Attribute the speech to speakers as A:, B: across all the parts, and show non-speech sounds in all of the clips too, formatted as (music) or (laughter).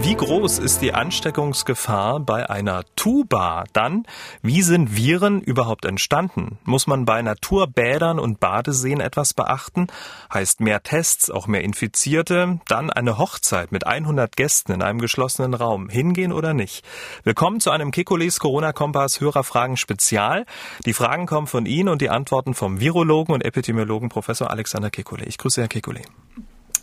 A: Wie groß ist die Ansteckungsgefahr bei einer Tuba? Dann, wie sind Viren überhaupt entstanden? Muss man bei Naturbädern und Badeseen etwas beachten? Heißt mehr Tests, auch mehr Infizierte? Dann eine Hochzeit mit 100 Gästen in einem geschlossenen Raum. Hingehen oder nicht? Willkommen zu einem Kekules Corona-Kompass Hörerfragen Spezial. Die Fragen kommen von Ihnen und die Antworten vom Virologen und Epidemiologen Professor Alexander Kekule. Ich grüße Herr Kekule.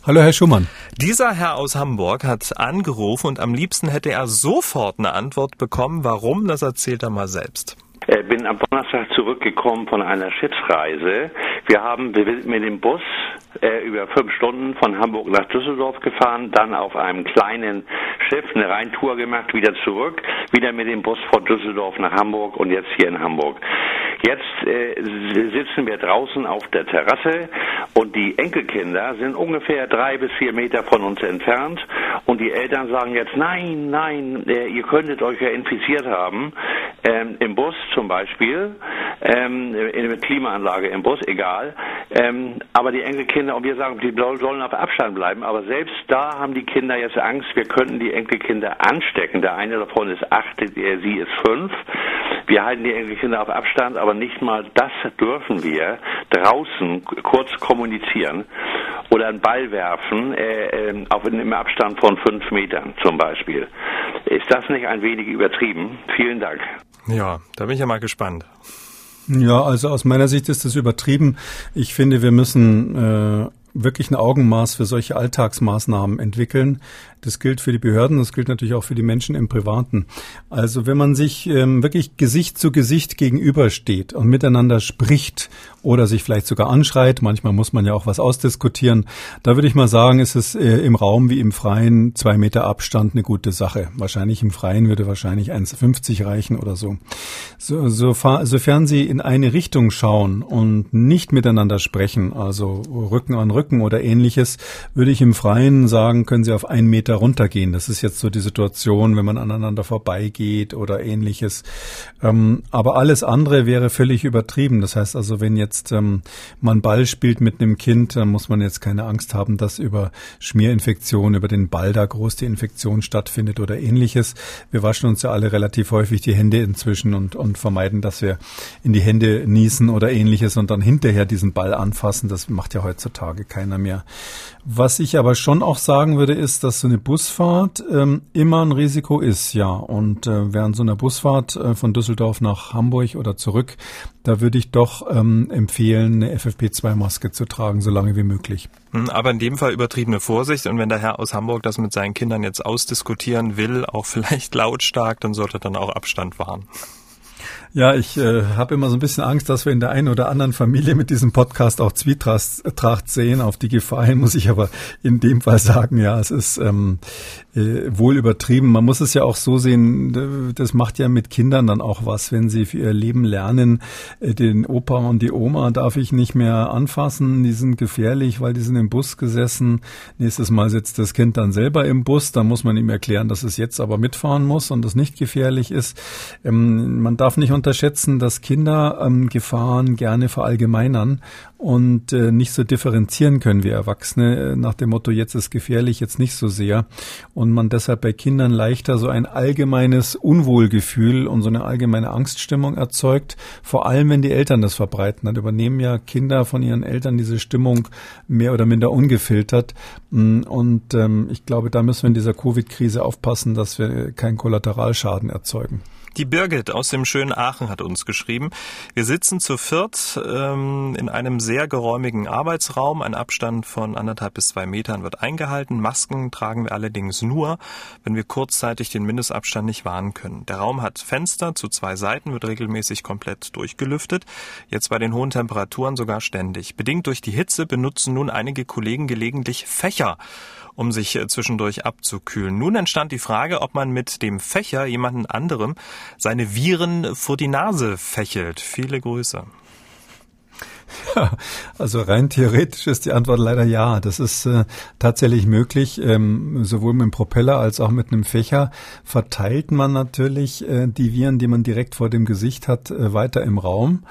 B: Hallo, Herr Schumann.
A: Dieser Herr aus Hamburg hat angerufen und am liebsten hätte er sofort eine Antwort bekommen. Warum? Das erzählt er mal selbst.
C: Ich bin am Donnerstag zurückgekommen von einer Schiffsreise. Wir haben mit dem Bus äh, über fünf Stunden von Hamburg nach Düsseldorf gefahren, dann auf einem kleinen Schiff eine Rheintour gemacht, wieder zurück, wieder mit dem Bus von Düsseldorf nach Hamburg und jetzt hier in Hamburg. Jetzt äh, sitzen wir draußen auf der Terrasse und die Enkelkinder sind ungefähr drei bis vier Meter von uns entfernt und die Eltern sagen jetzt, nein, nein, äh, ihr könntet euch ja infiziert haben, ähm, im Bus zum Beispiel, ähm, in der Klimaanlage im Bus, egal, ähm, aber die Enkelkinder, und wir sagen, die sollen auf Abstand bleiben, aber selbst da haben die Kinder jetzt Angst, wir könnten die Enkelkinder anstecken. Der eine davon ist acht, sie ist fünf. Wir halten die Enkelkinder auf Abstand, aber nicht mal das dürfen wir draußen kurz kommunizieren oder einen Ball werfen, äh, äh, auf einem Abstand von fünf Metern zum Beispiel. Ist das nicht ein wenig übertrieben? Vielen Dank.
A: Ja, da bin ich ja mal gespannt.
B: Ja, also aus meiner Sicht ist das übertrieben. Ich finde, wir müssen äh, wirklich ein Augenmaß für solche Alltagsmaßnahmen entwickeln. Das gilt für die Behörden, das gilt natürlich auch für die Menschen im Privaten. Also wenn man sich ähm, wirklich Gesicht zu Gesicht gegenübersteht und miteinander spricht oder sich vielleicht sogar anschreit, manchmal muss man ja auch was ausdiskutieren, da würde ich mal sagen, ist es äh, im Raum wie im Freien zwei Meter Abstand eine gute Sache. Wahrscheinlich im Freien würde wahrscheinlich 1,50 reichen oder so. so, so sofern Sie in eine Richtung schauen und nicht miteinander sprechen, also Rücken an Rücken oder ähnliches, würde ich im Freien sagen, können Sie auf einen Meter runtergehen. Das ist jetzt so die Situation, wenn man aneinander vorbeigeht oder ähnliches. Ähm, aber alles andere wäre völlig übertrieben. Das heißt also, wenn jetzt ähm, man Ball spielt mit einem Kind, dann muss man jetzt keine Angst haben, dass über Schmierinfektion, über den Ball da groß die Infektion stattfindet oder ähnliches. Wir waschen uns ja alle relativ häufig die Hände inzwischen und, und vermeiden, dass wir in die Hände niesen oder ähnliches und dann hinterher diesen Ball anfassen. Das macht ja heutzutage keiner mehr. Was ich aber schon auch sagen würde, ist, dass so eine Busfahrt ähm, immer ein Risiko ist, ja. Und äh, während so einer Busfahrt äh, von Düsseldorf nach Hamburg oder zurück, da würde ich doch ähm, empfehlen, eine FFP2-Maske zu tragen, so lange wie möglich.
A: Hm, aber in dem Fall übertriebene Vorsicht. Und wenn der Herr aus Hamburg das mit seinen Kindern jetzt ausdiskutieren will, auch (laughs) vielleicht lautstark, dann sollte er dann auch Abstand wahren.
B: Ja, ich äh, habe immer so ein bisschen Angst, dass wir in der einen oder anderen Familie mit diesem Podcast auch Zwietracht sehen. Auf die Gefahr hin muss ich aber in dem Fall sagen, ja, es ist ähm, äh, wohl übertrieben. Man muss es ja auch so sehen, das macht ja mit Kindern dann auch was, wenn sie für ihr Leben lernen, äh, den Opa und die Oma darf ich nicht mehr anfassen, die sind gefährlich, weil die sind im Bus gesessen. Nächstes Mal sitzt das Kind dann selber im Bus, dann muss man ihm erklären, dass es jetzt aber mitfahren muss und das nicht gefährlich ist. Ähm, man darf nicht unterschätzen, dass Kinder ähm, Gefahren gerne verallgemeinern und äh, nicht so differenzieren können wie Erwachsene äh, nach dem Motto, jetzt ist gefährlich, jetzt nicht so sehr. Und man deshalb bei Kindern leichter so ein allgemeines Unwohlgefühl und so eine allgemeine Angststimmung erzeugt, vor allem wenn die Eltern das verbreiten. Dann übernehmen ja Kinder von ihren Eltern diese Stimmung mehr oder minder ungefiltert. Mm, und ähm, ich glaube, da müssen wir in dieser Covid-Krise aufpassen, dass wir keinen Kollateralschaden erzeugen.
A: Die Birgit aus dem schönen Aachen hat uns geschrieben. Wir sitzen zu viert ähm, in einem sehr geräumigen Arbeitsraum. Ein Abstand von anderthalb bis zwei Metern wird eingehalten. Masken tragen wir allerdings nur, wenn wir kurzzeitig den Mindestabstand nicht wahren können. Der Raum hat Fenster zu zwei Seiten, wird regelmäßig komplett durchgelüftet. Jetzt bei den hohen Temperaturen sogar ständig. Bedingt durch die Hitze benutzen nun einige Kollegen gelegentlich Fächer um sich äh, zwischendurch abzukühlen. Nun entstand die Frage, ob man mit dem Fächer jemanden anderem seine Viren vor die Nase fächelt. Viele Grüße.
B: Ja, also rein theoretisch ist die Antwort leider ja. Das ist äh, tatsächlich möglich. Ähm, sowohl mit dem Propeller als auch mit einem Fächer verteilt man natürlich äh, die Viren, die man direkt vor dem Gesicht hat, äh, weiter im Raum.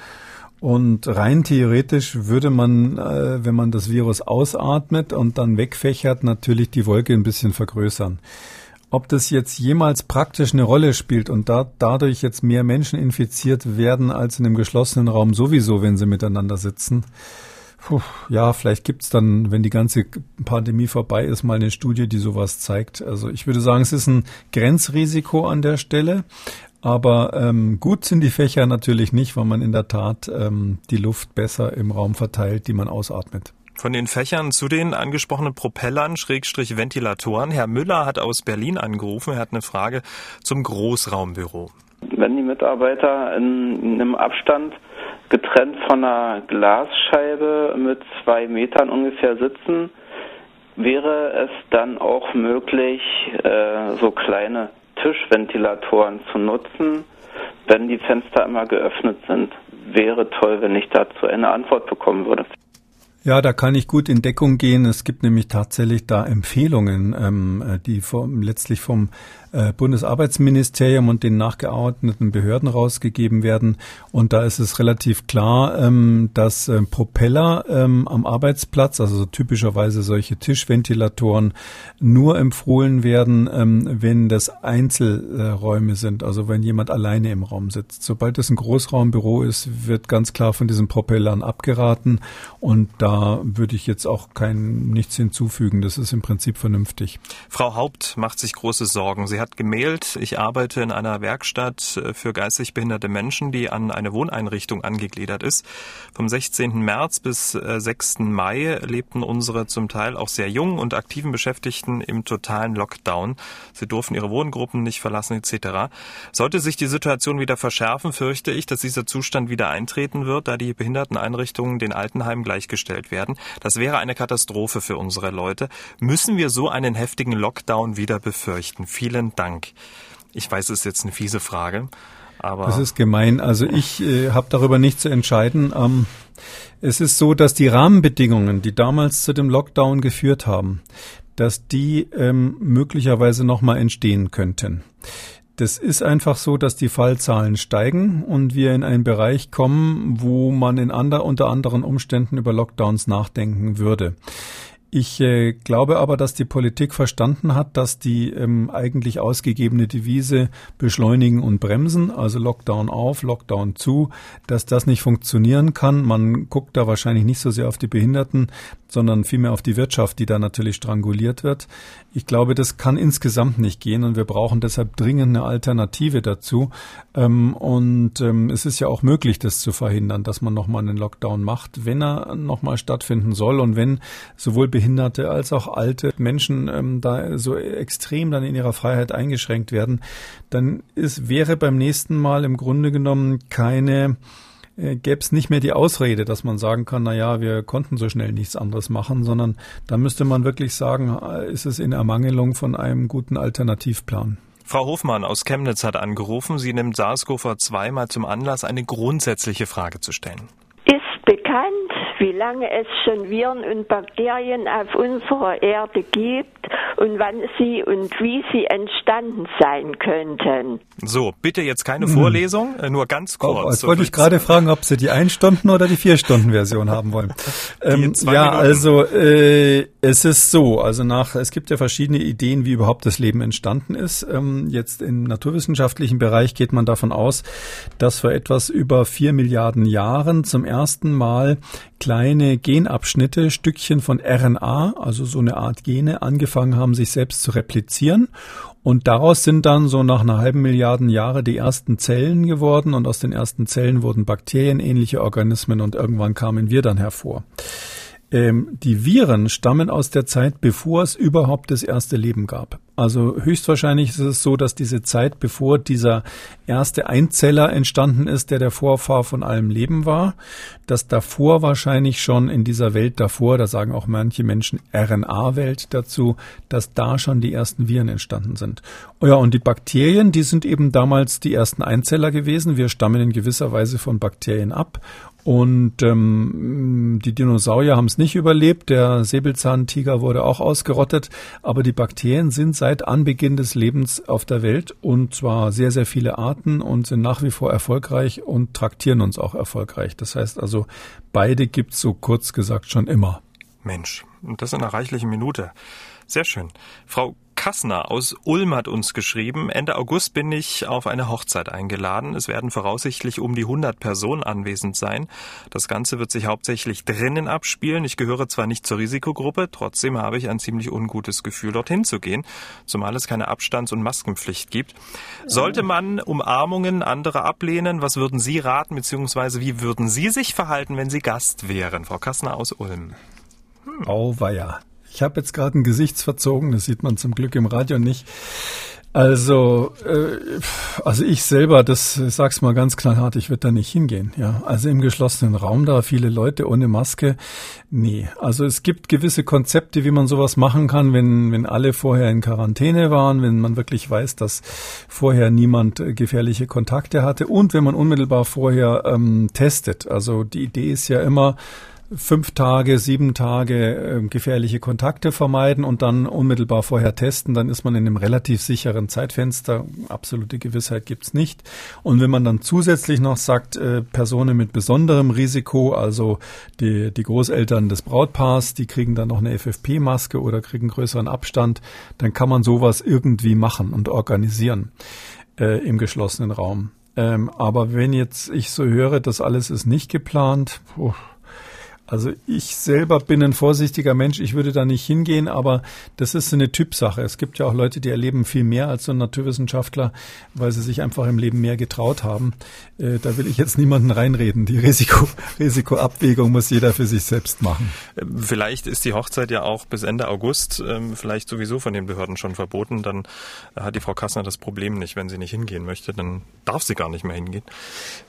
B: Und rein theoretisch würde man, äh, wenn man das Virus ausatmet und dann wegfächert, natürlich die Wolke ein bisschen vergrößern. Ob das jetzt jemals praktisch eine Rolle spielt und da, dadurch jetzt mehr Menschen infiziert werden als in einem geschlossenen Raum sowieso, wenn sie miteinander sitzen, Puh, ja, vielleicht gibt's dann, wenn die ganze Pandemie vorbei ist, mal eine Studie, die sowas zeigt. Also ich würde sagen, es ist ein Grenzrisiko an der Stelle. Aber ähm, gut sind die Fächer natürlich nicht, weil man in der Tat ähm, die Luft besser im Raum verteilt, die man ausatmet.
A: Von den Fächern zu den angesprochenen Propellern, Schrägstrich Ventilatoren. Herr Müller hat aus Berlin angerufen. Er hat eine Frage zum Großraumbüro.
D: Wenn die Mitarbeiter in einem Abstand getrennt von einer Glasscheibe mit zwei Metern ungefähr sitzen, wäre es dann auch möglich, äh, so kleine Tischventilatoren zu nutzen, wenn die Fenster immer geöffnet sind. Wäre toll, wenn ich dazu eine Antwort bekommen würde.
B: Ja, da kann ich gut in Deckung gehen. Es gibt nämlich tatsächlich da Empfehlungen, ähm, äh, die vom, letztlich vom äh, Bundesarbeitsministerium und den nachgeordneten Behörden rausgegeben werden. Und da ist es relativ klar, ähm, dass äh, Propeller ähm, am Arbeitsplatz, also so typischerweise solche Tischventilatoren, nur empfohlen werden, ähm, wenn das Einzelräume sind, also wenn jemand alleine im Raum sitzt. Sobald es ein Großraumbüro ist, wird ganz klar von diesen Propellern abgeraten. Und da würde ich jetzt auch kein nichts hinzufügen. Das ist im Prinzip vernünftig.
A: Frau Haupt macht sich große Sorgen. Sie hat hat gemailt, ich arbeite in einer Werkstatt äh, für geistig behinderte Menschen, die an eine Wohneinrichtung angegliedert ist. Vom 16. März bis 6. Äh, Mai lebten unsere zum Teil auch sehr jungen und aktiven Beschäftigten im totalen Lockdown. Sie durften ihre Wohngruppen nicht verlassen etc. Sollte sich die Situation wieder verschärfen, fürchte ich, dass dieser Zustand wieder eintreten wird, da die Behinderteneinrichtungen den Altenheimen gleichgestellt werden. Das wäre eine Katastrophe für unsere Leute. Müssen wir so einen heftigen Lockdown wieder befürchten? Vielen Dank. Ich weiß, es ist jetzt eine fiese Frage, aber.
B: Das ist gemein. Also ich äh, habe darüber nicht zu entscheiden. Ähm, es ist so, dass die Rahmenbedingungen, die damals zu dem Lockdown geführt haben, dass die ähm, möglicherweise nochmal entstehen könnten. Das ist einfach so, dass die Fallzahlen steigen und wir in einen Bereich kommen, wo man in ander, unter anderen Umständen über Lockdowns nachdenken würde. Ich äh, glaube aber, dass die Politik verstanden hat, dass die ähm, eigentlich ausgegebene Devise beschleunigen und bremsen, also Lockdown auf, Lockdown zu, dass das nicht funktionieren kann. Man guckt da wahrscheinlich nicht so sehr auf die Behinderten, sondern vielmehr auf die Wirtschaft, die da natürlich stranguliert wird. Ich glaube, das kann insgesamt nicht gehen und wir brauchen deshalb dringend eine Alternative dazu. Ähm, und ähm, es ist ja auch möglich, das zu verhindern, dass man nochmal einen Lockdown macht, wenn er nochmal stattfinden soll und wenn sowohl Behinderte als auch alte Menschen ähm, da so extrem dann in ihrer Freiheit eingeschränkt werden, dann ist, wäre beim nächsten Mal im Grunde genommen keine äh, gäbe es nicht mehr die Ausrede, dass man sagen kann, na ja, wir konnten so schnell nichts anderes machen, sondern da müsste man wirklich sagen, äh, ist es in Ermangelung von einem guten Alternativplan.
A: Frau Hofmann aus Chemnitz hat angerufen. Sie nimmt SARS-CoV-2 mal zum Anlass, eine grundsätzliche Frage zu stellen.
E: Wie lange es schon Viren und Bakterien auf unserer Erde gibt und wann sie und wie sie entstanden sein könnten.
A: So, bitte jetzt keine Vorlesung, hm. nur ganz kurz.
B: Oh, jetzt so wollte ich gerade fragen, ob Sie die Ein-Stunden- oder die Vier-Stunden-Version haben wollen. Ähm, ja, Minuten. also äh, es ist so, also nach, es gibt ja verschiedene Ideen, wie überhaupt das Leben entstanden ist. Ähm, jetzt im naturwissenschaftlichen Bereich geht man davon aus, dass vor etwas über vier Milliarden Jahren zum ersten Mal kleine Genabschnitte, Stückchen von RNA, also so eine Art Gene, angefangen haben, sich selbst zu replizieren. Und daraus sind dann so nach einer halben Milliarden Jahre die ersten Zellen geworden und aus den ersten Zellen wurden bakterienähnliche Organismen und irgendwann kamen wir dann hervor. Ähm, die Viren stammen aus der Zeit, bevor es überhaupt das erste Leben gab. Also höchstwahrscheinlich ist es so, dass diese Zeit, bevor dieser erste Einzeller entstanden ist, der der Vorfahr von allem Leben war, dass davor wahrscheinlich schon in dieser Welt davor, da sagen auch manche Menschen RNA-Welt dazu, dass da schon die ersten Viren entstanden sind. Ja, und die Bakterien, die sind eben damals die ersten Einzeller gewesen. Wir stammen in gewisser Weise von Bakterien ab und ähm, die Dinosaurier haben es nicht überlebt. Der Säbelzahntiger wurde auch ausgerottet. Aber die Bakterien sind seit Anbeginn des Lebens auf der Welt und zwar sehr, sehr viele Arten und sind nach wie vor erfolgreich und traktieren uns auch erfolgreich. Das heißt also, beide gibt's so kurz gesagt schon immer.
A: Mensch, und das in einer reichlichen Minute. Sehr schön. Frau Kassner aus Ulm hat uns geschrieben, Ende August bin ich auf eine Hochzeit eingeladen. Es werden voraussichtlich um die 100 Personen anwesend sein. Das Ganze wird sich hauptsächlich drinnen abspielen. Ich gehöre zwar nicht zur Risikogruppe, trotzdem habe ich ein ziemlich ungutes Gefühl, dorthin zu gehen, zumal es keine Abstands- und Maskenpflicht gibt. Sollte man Umarmungen anderer ablehnen? Was würden Sie raten, beziehungsweise wie würden Sie sich verhalten, wenn Sie Gast wären? Frau Kassner aus Ulm.
B: Hm. Auweia. Ich habe jetzt gerade ein Gesichtsverzogen, das sieht man zum Glück im Radio nicht. Also, äh, also ich selber, das sag's mal ganz knallhart, ich würde da nicht hingehen. Ja, also im geschlossenen Raum da viele Leute ohne Maske, nee. Also es gibt gewisse Konzepte, wie man sowas machen kann, wenn wenn alle vorher in Quarantäne waren, wenn man wirklich weiß, dass vorher niemand gefährliche Kontakte hatte und wenn man unmittelbar vorher ähm, testet. Also die Idee ist ja immer fünf Tage, sieben Tage äh, gefährliche Kontakte vermeiden und dann unmittelbar vorher testen, dann ist man in einem relativ sicheren Zeitfenster. Absolute Gewissheit gibt's nicht. Und wenn man dann zusätzlich noch sagt, äh, Personen mit besonderem Risiko, also die, die Großeltern des Brautpaars, die kriegen dann noch eine FFP-Maske oder kriegen größeren Abstand, dann kann man sowas irgendwie machen und organisieren äh, im geschlossenen Raum. Ähm, aber wenn jetzt ich so höre, das alles ist nicht geplant, puh, also ich selber bin ein vorsichtiger Mensch, ich würde da nicht hingehen, aber das ist eine Typsache. Es gibt ja auch Leute, die erleben viel mehr als so ein Naturwissenschaftler, weil sie sich einfach im Leben mehr getraut haben. Äh, da will ich jetzt niemanden reinreden. Die Risiko, (laughs) Risikoabwägung muss jeder für sich selbst machen.
A: Vielleicht ist die Hochzeit ja auch bis Ende August ähm, vielleicht sowieso von den Behörden schon verboten. Dann hat die Frau Kassner das Problem nicht. Wenn sie nicht hingehen möchte, dann darf sie gar nicht mehr hingehen.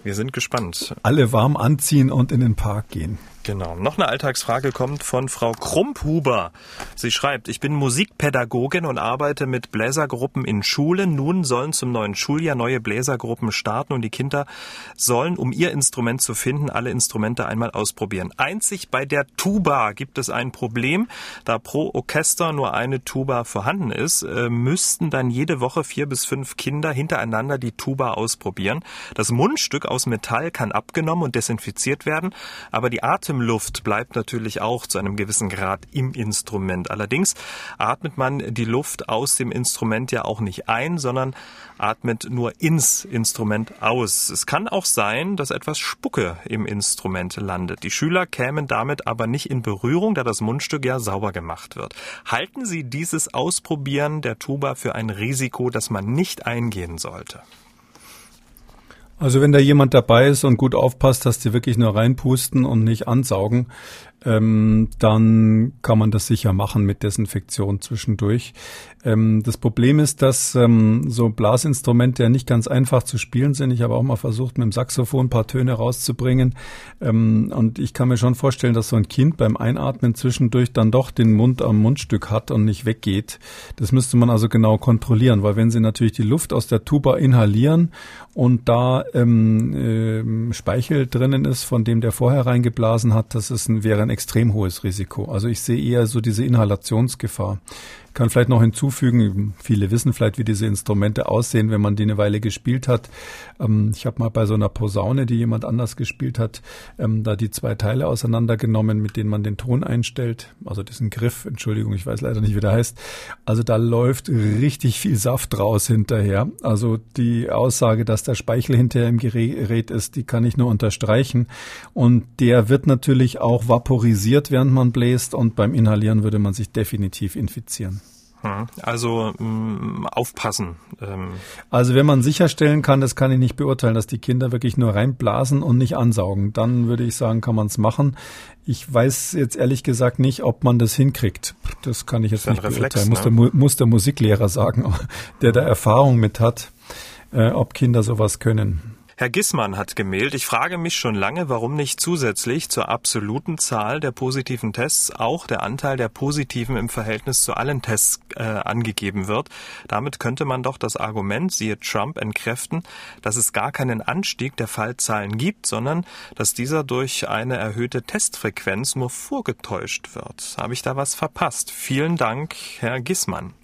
A: Wir sind gespannt.
B: Alle warm anziehen und in den Park gehen.
A: Genau. Noch eine Alltagsfrage kommt von Frau Krumphuber. Sie schreibt, ich bin Musikpädagogin und arbeite mit Bläsergruppen in Schulen. Nun sollen zum neuen Schuljahr neue Bläsergruppen starten und die Kinder sollen, um ihr Instrument zu finden, alle Instrumente einmal ausprobieren. Einzig bei der Tuba gibt es ein Problem. Da pro Orchester nur eine Tuba vorhanden ist, äh, müssten dann jede Woche vier bis fünf Kinder hintereinander die Tuba ausprobieren. Das Mundstück aus Metall kann abgenommen und desinfiziert werden, aber die Atem Atemluft bleibt natürlich auch zu einem gewissen Grad im Instrument. Allerdings atmet man die Luft aus dem Instrument ja auch nicht ein, sondern atmet nur ins Instrument aus. Es kann auch sein, dass etwas Spucke im Instrument landet. Die Schüler kämen damit aber nicht in Berührung, da das Mundstück ja sauber gemacht wird. Halten Sie dieses Ausprobieren der Tuba für ein Risiko, das man nicht eingehen sollte?
B: Also wenn da jemand dabei ist und gut aufpasst, dass die wirklich nur reinpusten und nicht ansaugen, ähm, dann kann man das sicher machen mit Desinfektion zwischendurch. Ähm, das Problem ist, dass ähm, so Blasinstrumente ja nicht ganz einfach zu spielen sind. Ich habe auch mal versucht, mit dem Saxophon ein paar Töne rauszubringen. Ähm, und ich kann mir schon vorstellen, dass so ein Kind beim Einatmen zwischendurch dann doch den Mund am Mundstück hat und nicht weggeht. Das müsste man also genau kontrollieren, weil wenn sie natürlich die Luft aus der Tuba inhalieren und da äh, Speichel drinnen ist, von dem der vorher reingeblasen hat, das ist ein, wäre ein extrem hohes Risiko. Also ich sehe eher so diese Inhalationsgefahr kann vielleicht noch hinzufügen, viele wissen vielleicht, wie diese Instrumente aussehen, wenn man die eine Weile gespielt hat. Ähm, ich habe mal bei so einer Posaune, die jemand anders gespielt hat, ähm, da die zwei Teile auseinandergenommen, mit denen man den Ton einstellt. Also diesen Griff, Entschuldigung, ich weiß leider nicht, wie der heißt. Also da läuft richtig viel Saft raus hinterher. Also die Aussage, dass der Speichel hinterher im Gerät ist, die kann ich nur unterstreichen. Und der wird natürlich auch vaporisiert, während man bläst. Und beim Inhalieren würde man sich definitiv infizieren.
A: Hm. Also mh, mm, aufpassen. Ähm.
B: Also wenn man sicherstellen kann, das kann ich nicht beurteilen, dass die Kinder wirklich nur reinblasen und nicht ansaugen, dann würde ich sagen, kann man es machen. Ich weiß jetzt ehrlich gesagt nicht, ob man das hinkriegt. Das kann ich jetzt nicht Reflex, beurteilen. Muss, ne? der, muss der Musiklehrer sagen, (laughs) der da Erfahrung mit hat, äh, ob Kinder sowas können.
A: Herr Gissmann hat gemeldet, ich frage mich schon lange, warum nicht zusätzlich zur absoluten Zahl der positiven Tests auch der Anteil der positiven im Verhältnis zu allen Tests äh, angegeben wird. Damit könnte man doch das Argument, siehe Trump, entkräften, dass es gar keinen Anstieg der Fallzahlen gibt, sondern dass dieser durch eine erhöhte Testfrequenz nur vorgetäuscht wird. Habe ich da was verpasst? Vielen Dank, Herr Gissmann.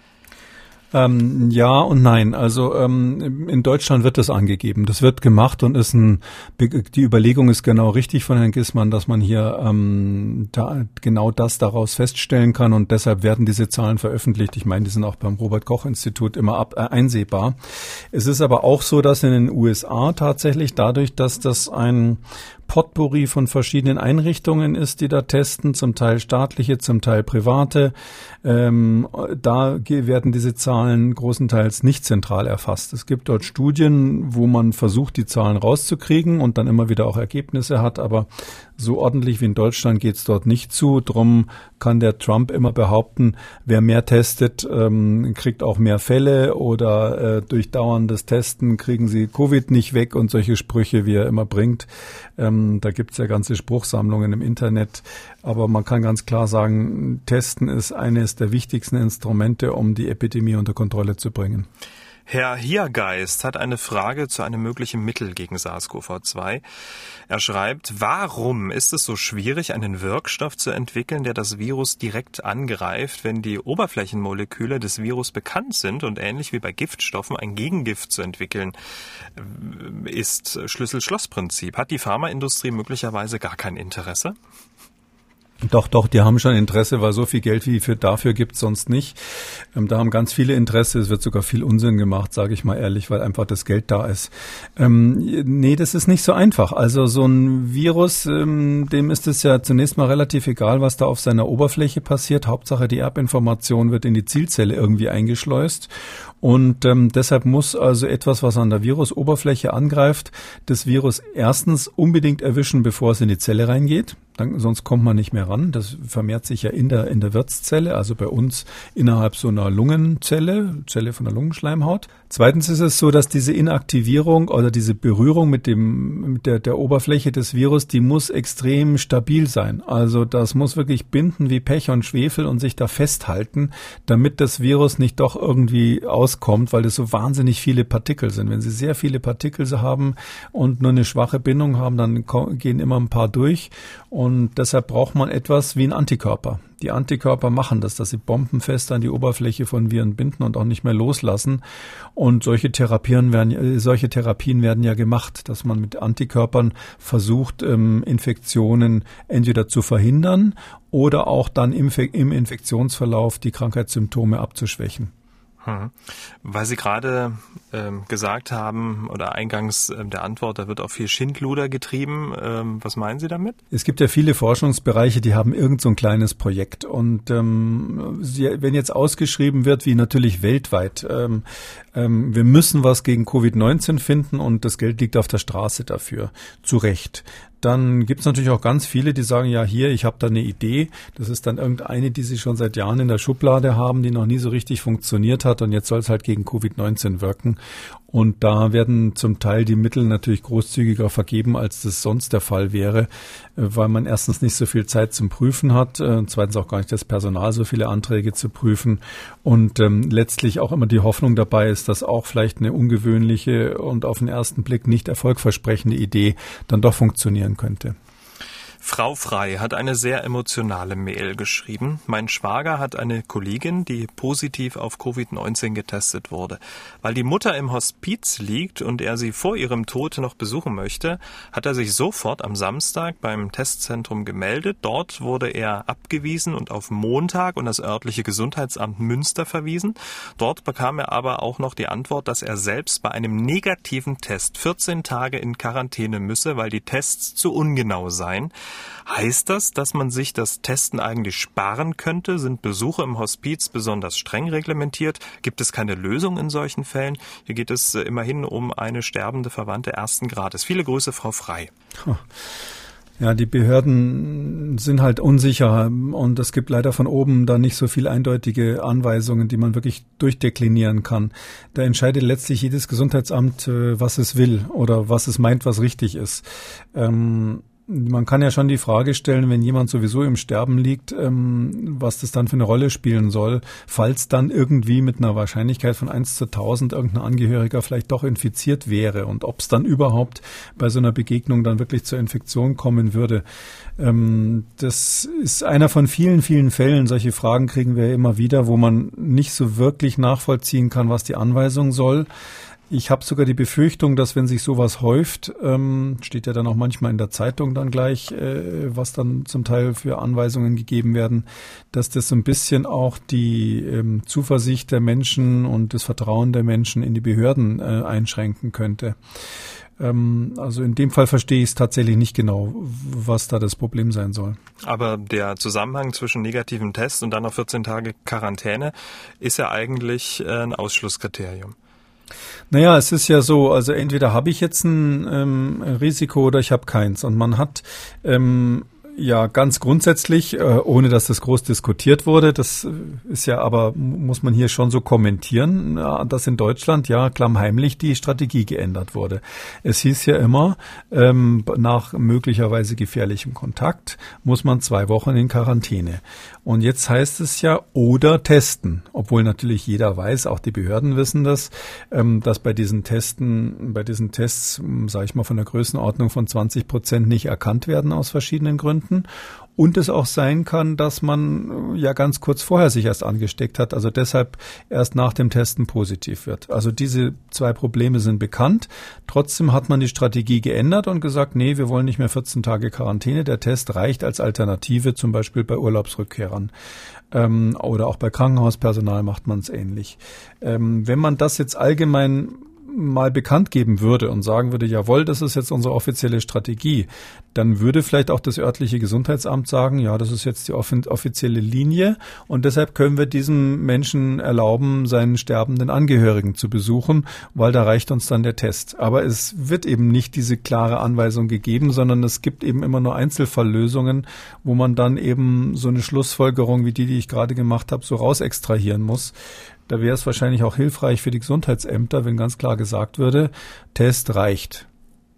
B: Ähm, ja und nein. Also ähm, in Deutschland wird das angegeben. Das wird gemacht und ist ein die Überlegung ist genau richtig von Herrn Gissmann, dass man hier ähm, da genau das daraus feststellen kann und deshalb werden diese Zahlen veröffentlicht. Ich meine, die sind auch beim Robert Koch Institut immer ab, äh, einsehbar. Es ist aber auch so, dass in den USA tatsächlich dadurch, dass das ein Potpourri von verschiedenen Einrichtungen ist, die da testen, zum Teil staatliche, zum Teil private. Ähm, da werden diese Zahlen großenteils nicht zentral erfasst. Es gibt dort Studien, wo man versucht, die Zahlen rauszukriegen und dann immer wieder auch Ergebnisse hat, aber so ordentlich wie in Deutschland geht es dort nicht zu. Drum kann der Trump immer behaupten, wer mehr testet, ähm, kriegt auch mehr Fälle oder äh, durch dauerndes Testen kriegen sie Covid nicht weg und solche Sprüche, wie er immer bringt. Ähm, da gibt's ja ganze Spruchsammlungen im Internet. Aber man kann ganz klar sagen, Testen ist eines der wichtigsten Instrumente, um die Epidemie unter Kontrolle zu bringen.
A: Herr Hiergeist hat eine Frage zu einem möglichen Mittel gegen SARS-CoV-2. Er schreibt, warum ist es so schwierig, einen Wirkstoff zu entwickeln, der das Virus direkt angreift, wenn die Oberflächenmoleküle des Virus bekannt sind und ähnlich wie bei Giftstoffen ein Gegengift zu entwickeln, ist Schlüssel-Schloss-Prinzip. Hat die Pharmaindustrie möglicherweise gar kein Interesse?
B: Doch, doch, die haben schon Interesse, weil so viel Geld wie für dafür gibt's sonst nicht. Ähm, da haben ganz viele Interesse. Es wird sogar viel Unsinn gemacht, sage ich mal ehrlich, weil einfach das Geld da ist. Ähm, nee, das ist nicht so einfach. Also so ein Virus, ähm, dem ist es ja zunächst mal relativ egal, was da auf seiner Oberfläche passiert. Hauptsache die Erbinformation wird in die Zielzelle irgendwie eingeschleust. Und ähm, deshalb muss also etwas, was an der Virusoberfläche angreift, das Virus erstens unbedingt erwischen, bevor es in die Zelle reingeht. Dann, sonst kommt man nicht mehr ran. Das vermehrt sich ja in der, in der Wirtszelle, also bei uns innerhalb so einer Lungenzelle, Zelle von der Lungenschleimhaut. Zweitens ist es so, dass diese Inaktivierung oder diese Berührung mit dem, mit der, der Oberfläche des Virus, die muss extrem stabil sein. Also das muss wirklich binden wie Pech und Schwefel und sich da festhalten, damit das Virus nicht doch irgendwie auskommt, weil es so wahnsinnig viele Partikel sind. Wenn Sie sehr viele Partikel haben und nur eine schwache Bindung haben, dann gehen immer ein paar durch und deshalb braucht man etwas wie ein Antikörper. Die Antikörper machen das, dass sie bombenfest an die Oberfläche von Viren binden und auch nicht mehr loslassen. Und solche Therapien werden, äh, solche Therapien werden ja gemacht, dass man mit Antikörpern versucht, ähm, Infektionen entweder zu verhindern oder auch dann im, im Infektionsverlauf die Krankheitssymptome abzuschwächen.
A: Hm. Weil Sie gerade ähm, gesagt haben oder eingangs ähm, der Antwort, da wird auch viel Schindluder getrieben. Ähm, was meinen Sie damit?
B: Es gibt ja viele Forschungsbereiche, die haben irgend so ein kleines Projekt und ähm, sie, wenn jetzt ausgeschrieben wird, wie natürlich weltweit, ähm, ähm, wir müssen was gegen Covid-19 finden und das Geld liegt auf der Straße dafür. Zu Recht dann gibt es natürlich auch ganz viele, die sagen, ja, hier, ich habe da eine Idee. Das ist dann irgendeine, die sie schon seit Jahren in der Schublade haben, die noch nie so richtig funktioniert hat und jetzt soll es halt gegen Covid-19 wirken. Und da werden zum Teil die Mittel natürlich großzügiger vergeben, als das sonst der Fall wäre, weil man erstens nicht so viel Zeit zum Prüfen hat, äh, und zweitens auch gar nicht das Personal, so viele Anträge zu prüfen und ähm, letztlich auch immer die Hoffnung dabei ist, dass auch vielleicht eine ungewöhnliche und auf den ersten Blick nicht erfolgversprechende Idee dann doch funktionieren könnte.
A: Frau Frei hat eine sehr emotionale Mail geschrieben. Mein Schwager hat eine Kollegin, die positiv auf Covid-19 getestet wurde. Weil die Mutter im Hospiz liegt und er sie vor ihrem Tod noch besuchen möchte, hat er sich sofort am Samstag beim Testzentrum gemeldet. Dort wurde er abgewiesen und auf Montag und das örtliche Gesundheitsamt Münster verwiesen. Dort bekam er aber auch noch die Antwort, dass er selbst bei einem negativen Test 14 Tage in Quarantäne müsse, weil die Tests zu ungenau seien. Heißt das, dass man sich das Testen eigentlich sparen könnte? Sind Besuche im Hospiz besonders streng reglementiert? Gibt es keine Lösung in solchen Fällen? Hier geht es äh, immerhin um eine sterbende Verwandte ersten Grades. Viele Grüße, Frau Frei.
B: Ja, die Behörden sind halt unsicher und es gibt leider von oben da nicht so viel eindeutige Anweisungen, die man wirklich durchdeklinieren kann. Da entscheidet letztlich jedes Gesundheitsamt, äh, was es will oder was es meint, was richtig ist. Ähm, man kann ja schon die Frage stellen, wenn jemand sowieso im Sterben liegt, ähm, was das dann für eine Rolle spielen soll, falls dann irgendwie mit einer Wahrscheinlichkeit von 1 zu 1000 irgendein Angehöriger vielleicht doch infiziert wäre und ob es dann überhaupt bei so einer Begegnung dann wirklich zur Infektion kommen würde. Ähm, das ist einer von vielen, vielen Fällen. Solche Fragen kriegen wir immer wieder, wo man nicht so wirklich nachvollziehen kann, was die Anweisung soll. Ich habe sogar die Befürchtung, dass wenn sich sowas häuft, ähm, steht ja dann auch manchmal in der Zeitung dann gleich, äh, was dann zum Teil für Anweisungen gegeben werden, dass das so ein bisschen auch die ähm, Zuversicht der Menschen und das Vertrauen der Menschen in die Behörden äh, einschränken könnte. Ähm, also in dem Fall verstehe ich es tatsächlich nicht genau, was da das Problem sein soll.
A: Aber der Zusammenhang zwischen negativen Tests und dann noch 14 Tage Quarantäne ist ja eigentlich äh, ein Ausschlusskriterium.
B: Naja, es ist ja so, also entweder habe ich jetzt ein ähm, Risiko oder ich habe keins. Und man hat ähm, ja, ganz grundsätzlich, äh, ohne dass das groß diskutiert wurde, das ist ja aber, muss man hier schon so kommentieren, dass in Deutschland ja klammheimlich die Strategie geändert wurde. Es hieß ja immer, ähm, nach möglicherweise gefährlichem Kontakt muss man zwei Wochen in Quarantäne. Und jetzt heißt es ja oder testen, obwohl natürlich jeder weiß, auch die Behörden wissen das, ähm, dass bei diesen Testen, bei diesen Tests, sage ich mal, von der Größenordnung von 20 Prozent nicht erkannt werden aus verschiedenen Gründen und es auch sein kann, dass man äh, ja ganz kurz vorher sich erst angesteckt hat, also deshalb erst nach dem Testen positiv wird. Also diese zwei Probleme sind bekannt. Trotzdem hat man die Strategie geändert und gesagt, nee, wir wollen nicht mehr 14 Tage Quarantäne. Der Test reicht als Alternative, zum Beispiel bei Urlaubsrückkehrern. Ähm, oder auch bei Krankenhauspersonal macht man es ähnlich. Ähm, wenn man das jetzt allgemein mal bekannt geben würde und sagen würde, jawohl, das ist jetzt unsere offizielle Strategie, dann würde vielleicht auch das örtliche Gesundheitsamt sagen, ja, das ist jetzt die offizielle Linie und deshalb können wir diesem Menschen erlauben, seinen sterbenden Angehörigen zu besuchen, weil da reicht uns dann der Test. Aber es wird eben nicht diese klare Anweisung gegeben, sondern es gibt eben immer nur Einzelfalllösungen, wo man dann eben so eine Schlussfolgerung wie die, die ich gerade gemacht habe, so raus extrahieren muss. Da wäre es wahrscheinlich auch hilfreich für die Gesundheitsämter, wenn ganz klar gesagt würde, Test reicht.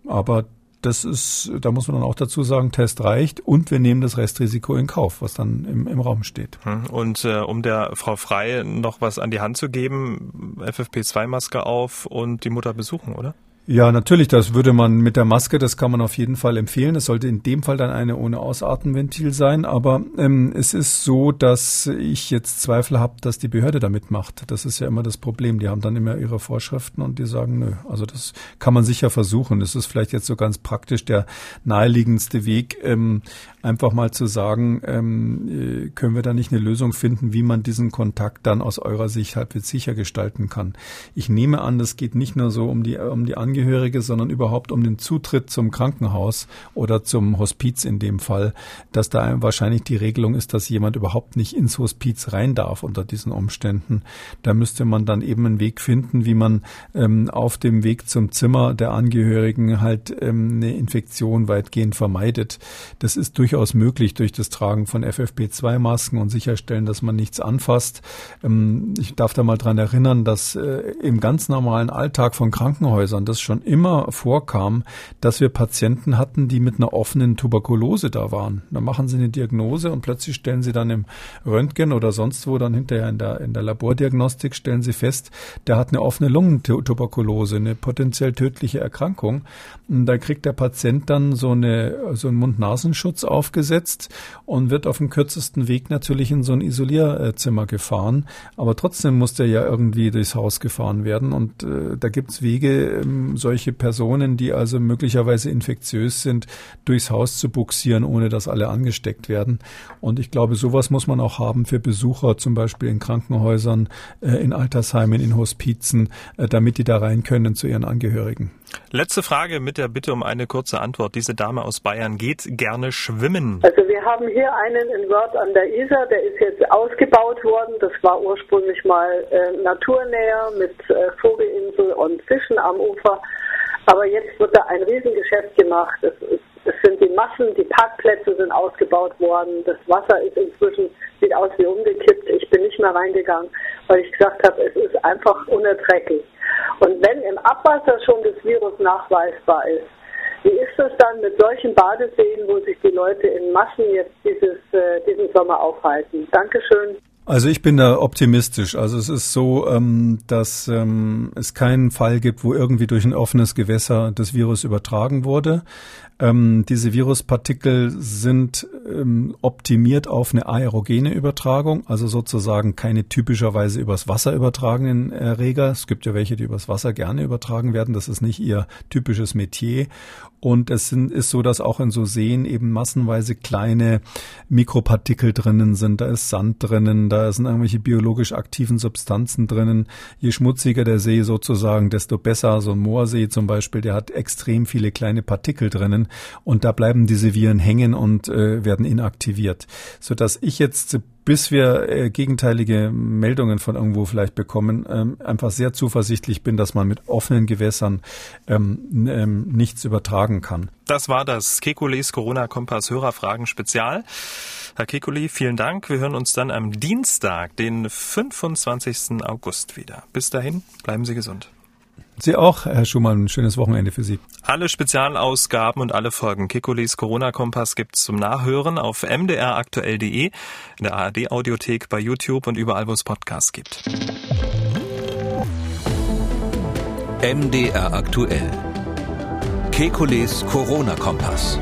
B: Aber das ist, da muss man dann auch dazu sagen, Test reicht und wir nehmen das Restrisiko in Kauf, was dann im, im Raum steht.
A: Hm. Und äh, um der Frau Frei noch was an die Hand zu geben, FFP2-Maske auf und die Mutter besuchen, oder?
B: Ja, natürlich, das würde man mit der Maske, das kann man auf jeden Fall empfehlen. Es sollte in dem Fall dann eine ohne Ausatmenventil sein, aber ähm, es ist so, dass ich jetzt Zweifel habe, dass die Behörde damit macht. Das ist ja immer das Problem. Die haben dann immer ihre Vorschriften und die sagen, nö, also das kann man sicher versuchen. Das ist vielleicht jetzt so ganz praktisch der naheliegendste Weg, ähm, einfach mal zu sagen, ähm, äh, können wir da nicht eine Lösung finden, wie man diesen Kontakt dann aus eurer Sicht halbwegs sicher gestalten kann. Ich nehme an, das geht nicht nur so um die, um die Angehörige, sondern überhaupt um den Zutritt zum Krankenhaus oder zum Hospiz in dem Fall, dass da wahrscheinlich die Regelung ist, dass jemand überhaupt nicht ins Hospiz rein darf unter diesen Umständen. Da müsste man dann eben einen Weg finden, wie man ähm, auf dem Weg zum Zimmer der Angehörigen halt ähm, eine Infektion weitgehend vermeidet. Das ist durchaus möglich durch das Tragen von FFP2-Masken und sicherstellen, dass man nichts anfasst. Ähm, ich darf da mal dran erinnern, dass äh, im ganz normalen Alltag von Krankenhäusern das schon immer vorkam, dass wir Patienten hatten, die mit einer offenen Tuberkulose da waren. Da machen sie eine Diagnose und plötzlich stellen sie dann im Röntgen oder sonst wo dann hinterher in der, in der Labordiagnostik stellen sie fest, der hat eine offene Lungentuberkulose, eine potenziell tödliche Erkrankung. Und da kriegt der Patient dann so eine, so einen Mund-Nasenschutz aufgesetzt und wird auf dem kürzesten Weg natürlich in so ein Isolierzimmer gefahren. Aber trotzdem muss der ja irgendwie durchs Haus gefahren werden und äh, da gibt's Wege, solche Personen, die also möglicherweise infektiös sind, durchs Haus zu buxieren, ohne dass alle angesteckt werden. Und ich glaube, sowas muss man auch haben für Besucher, zum Beispiel in Krankenhäusern, äh, in Altersheimen, in Hospizen, äh, damit die da rein können zu ihren Angehörigen.
A: Letzte Frage mit der Bitte um eine kurze Antwort. Diese Dame aus Bayern geht gerne schwimmen.
F: Also wir haben hier einen in Wörth an der Isar, der ist jetzt ausgebaut worden. Das war ursprünglich mal äh, naturnäher mit äh, Vogelinsel und Fischen am Ufer. Aber jetzt wird da ein Riesengeschäft gemacht. Es, es, es sind die Massen, die Parkplätze sind ausgebaut worden. Das Wasser ist inzwischen, sieht aus wie umgekippt. Ich bin nicht mehr reingegangen, weil ich gesagt habe, es ist einfach unerträglich. Und wenn im Abwasser schon das Virus nachweisbar ist, wie ist es dann mit solchen Badeseen, wo sich die Leute in Massen jetzt dieses, äh, diesen Sommer aufhalten? Dankeschön.
B: Also ich bin da optimistisch. Also es ist so, ähm, dass ähm, es keinen Fall gibt, wo irgendwie durch ein offenes Gewässer das Virus übertragen wurde. Ähm, diese Viruspartikel sind ähm, optimiert auf eine aerogene Übertragung, also sozusagen keine typischerweise übers Wasser übertragenen Erreger. Es gibt ja welche, die übers Wasser gerne übertragen werden. Das ist nicht ihr typisches Metier. Und es sind, ist so, dass auch in so Seen eben massenweise kleine Mikropartikel drinnen sind. Da ist Sand drinnen, da sind irgendwelche biologisch aktiven Substanzen drinnen. Je schmutziger der See sozusagen, desto besser. So ein Moorsee zum Beispiel, der hat extrem viele kleine Partikel drinnen und da bleiben diese Viren hängen und äh, werden inaktiviert. Sodass ich jetzt bis wir äh, gegenteilige Meldungen von irgendwo vielleicht bekommen, ähm, einfach sehr zuversichtlich bin, dass man mit offenen Gewässern ähm, ähm, nichts übertragen kann.
A: Das war das Kekules Corona-Kompass Hörerfragen Spezial. Herr Kekuli, vielen Dank. Wir hören uns dann am Dienstag, den 25. August wieder. Bis dahin, bleiben Sie gesund.
B: Sie auch, Herr Schumann, ein schönes Wochenende für Sie.
A: Alle Spezialausgaben und alle Folgen Kikulis Corona-Kompass gibt's zum Nachhören auf mdraktuell.de, in der ARD-Audiothek, bei YouTube und überall, wo es Podcasts gibt.
G: MDR aktuell. Kekules Corona-Kompass.